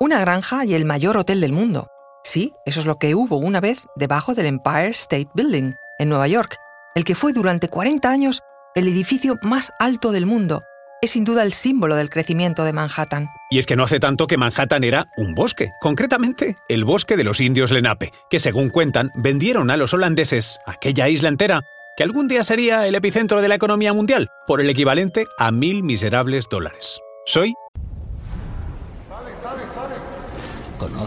Una granja y el mayor hotel del mundo. Sí, eso es lo que hubo una vez debajo del Empire State Building, en Nueva York, el que fue durante 40 años el edificio más alto del mundo. Es sin duda el símbolo del crecimiento de Manhattan. Y es que no hace tanto que Manhattan era un bosque, concretamente el bosque de los indios Lenape, que según cuentan vendieron a los holandeses aquella isla entera que algún día sería el epicentro de la economía mundial, por el equivalente a mil miserables dólares. Soy...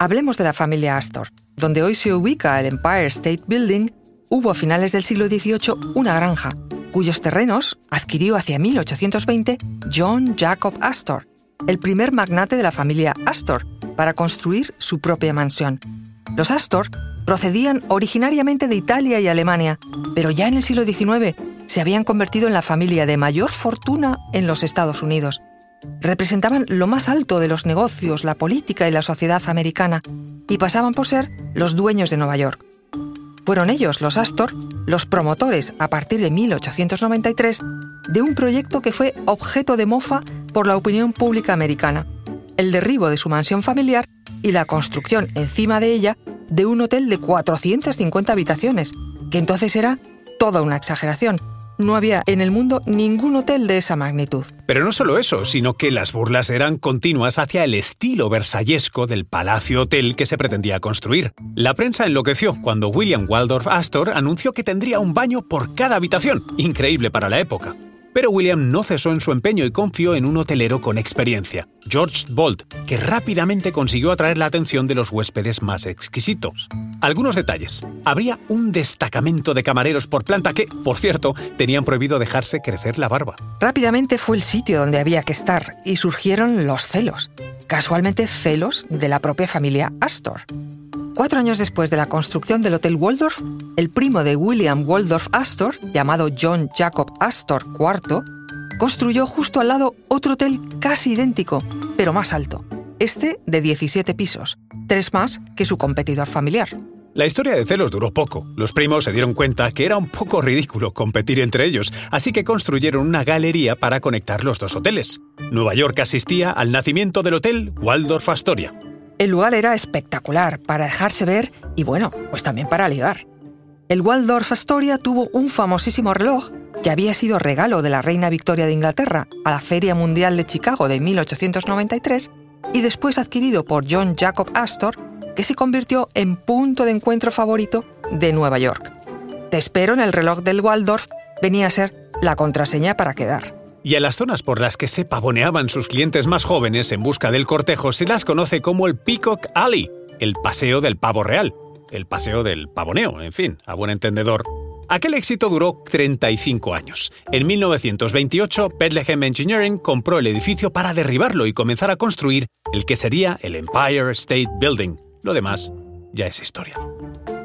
Hablemos de la familia Astor. Donde hoy se ubica el Empire State Building, hubo a finales del siglo XVIII una granja, cuyos terrenos adquirió hacia 1820 John Jacob Astor, el primer magnate de la familia Astor, para construir su propia mansión. Los Astor procedían originariamente de Italia y Alemania, pero ya en el siglo XIX se habían convertido en la familia de mayor fortuna en los Estados Unidos. Representaban lo más alto de los negocios, la política y la sociedad americana, y pasaban por ser los dueños de Nueva York. Fueron ellos, los Astor, los promotores, a partir de 1893, de un proyecto que fue objeto de mofa por la opinión pública americana, el derribo de su mansión familiar y la construcción encima de ella de un hotel de 450 habitaciones, que entonces era toda una exageración. No había en el mundo ningún hotel de esa magnitud. Pero no solo eso, sino que las burlas eran continuas hacia el estilo versallesco del palacio hotel que se pretendía construir. La prensa enloqueció cuando William Waldorf Astor anunció que tendría un baño por cada habitación, increíble para la época. Pero William no cesó en su empeño y confió en un hotelero con experiencia, George Bolt, que rápidamente consiguió atraer la atención de los huéspedes más exquisitos. Algunos detalles. Habría un destacamento de camareros por planta que, por cierto, tenían prohibido dejarse crecer la barba. Rápidamente fue el sitio donde había que estar y surgieron los celos. Casualmente celos de la propia familia Astor. Cuatro años después de la construcción del Hotel Waldorf, el primo de William Waldorf Astor, llamado John Jacob Astor IV, construyó justo al lado otro hotel casi idéntico, pero más alto, este de 17 pisos, tres más que su competidor familiar. La historia de celos duró poco. Los primos se dieron cuenta que era un poco ridículo competir entre ellos, así que construyeron una galería para conectar los dos hoteles. Nueva York asistía al nacimiento del Hotel Waldorf Astoria. El lugar era espectacular para dejarse ver y bueno, pues también para ligar. El Waldorf Astoria tuvo un famosísimo reloj que había sido regalo de la reina Victoria de Inglaterra a la Feria Mundial de Chicago de 1893 y después adquirido por John Jacob Astor, que se convirtió en punto de encuentro favorito de Nueva York. Te espero en el reloj del Waldorf venía a ser la contraseña para quedar y a las zonas por las que se pavoneaban sus clientes más jóvenes en busca del cortejo se las conoce como el Peacock Alley, el paseo del pavo real, el paseo del pavoneo, en fin, a buen entendedor. Aquel éxito duró 35 años. En 1928, Bethlehem Engineering compró el edificio para derribarlo y comenzar a construir el que sería el Empire State Building. Lo demás ya es historia.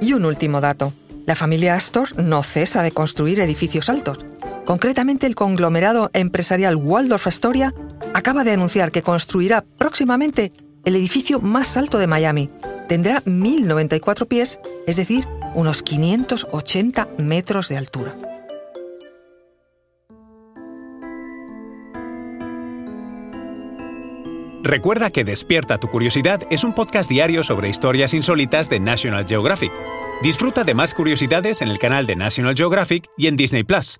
Y un último dato. La familia Astor no cesa de construir edificios altos. Concretamente, el conglomerado empresarial Waldorf Astoria acaba de anunciar que construirá próximamente el edificio más alto de Miami. Tendrá 1.094 pies, es decir, unos 580 metros de altura. Recuerda que Despierta tu Curiosidad es un podcast diario sobre historias insólitas de National Geographic. Disfruta de más curiosidades en el canal de National Geographic y en Disney Plus.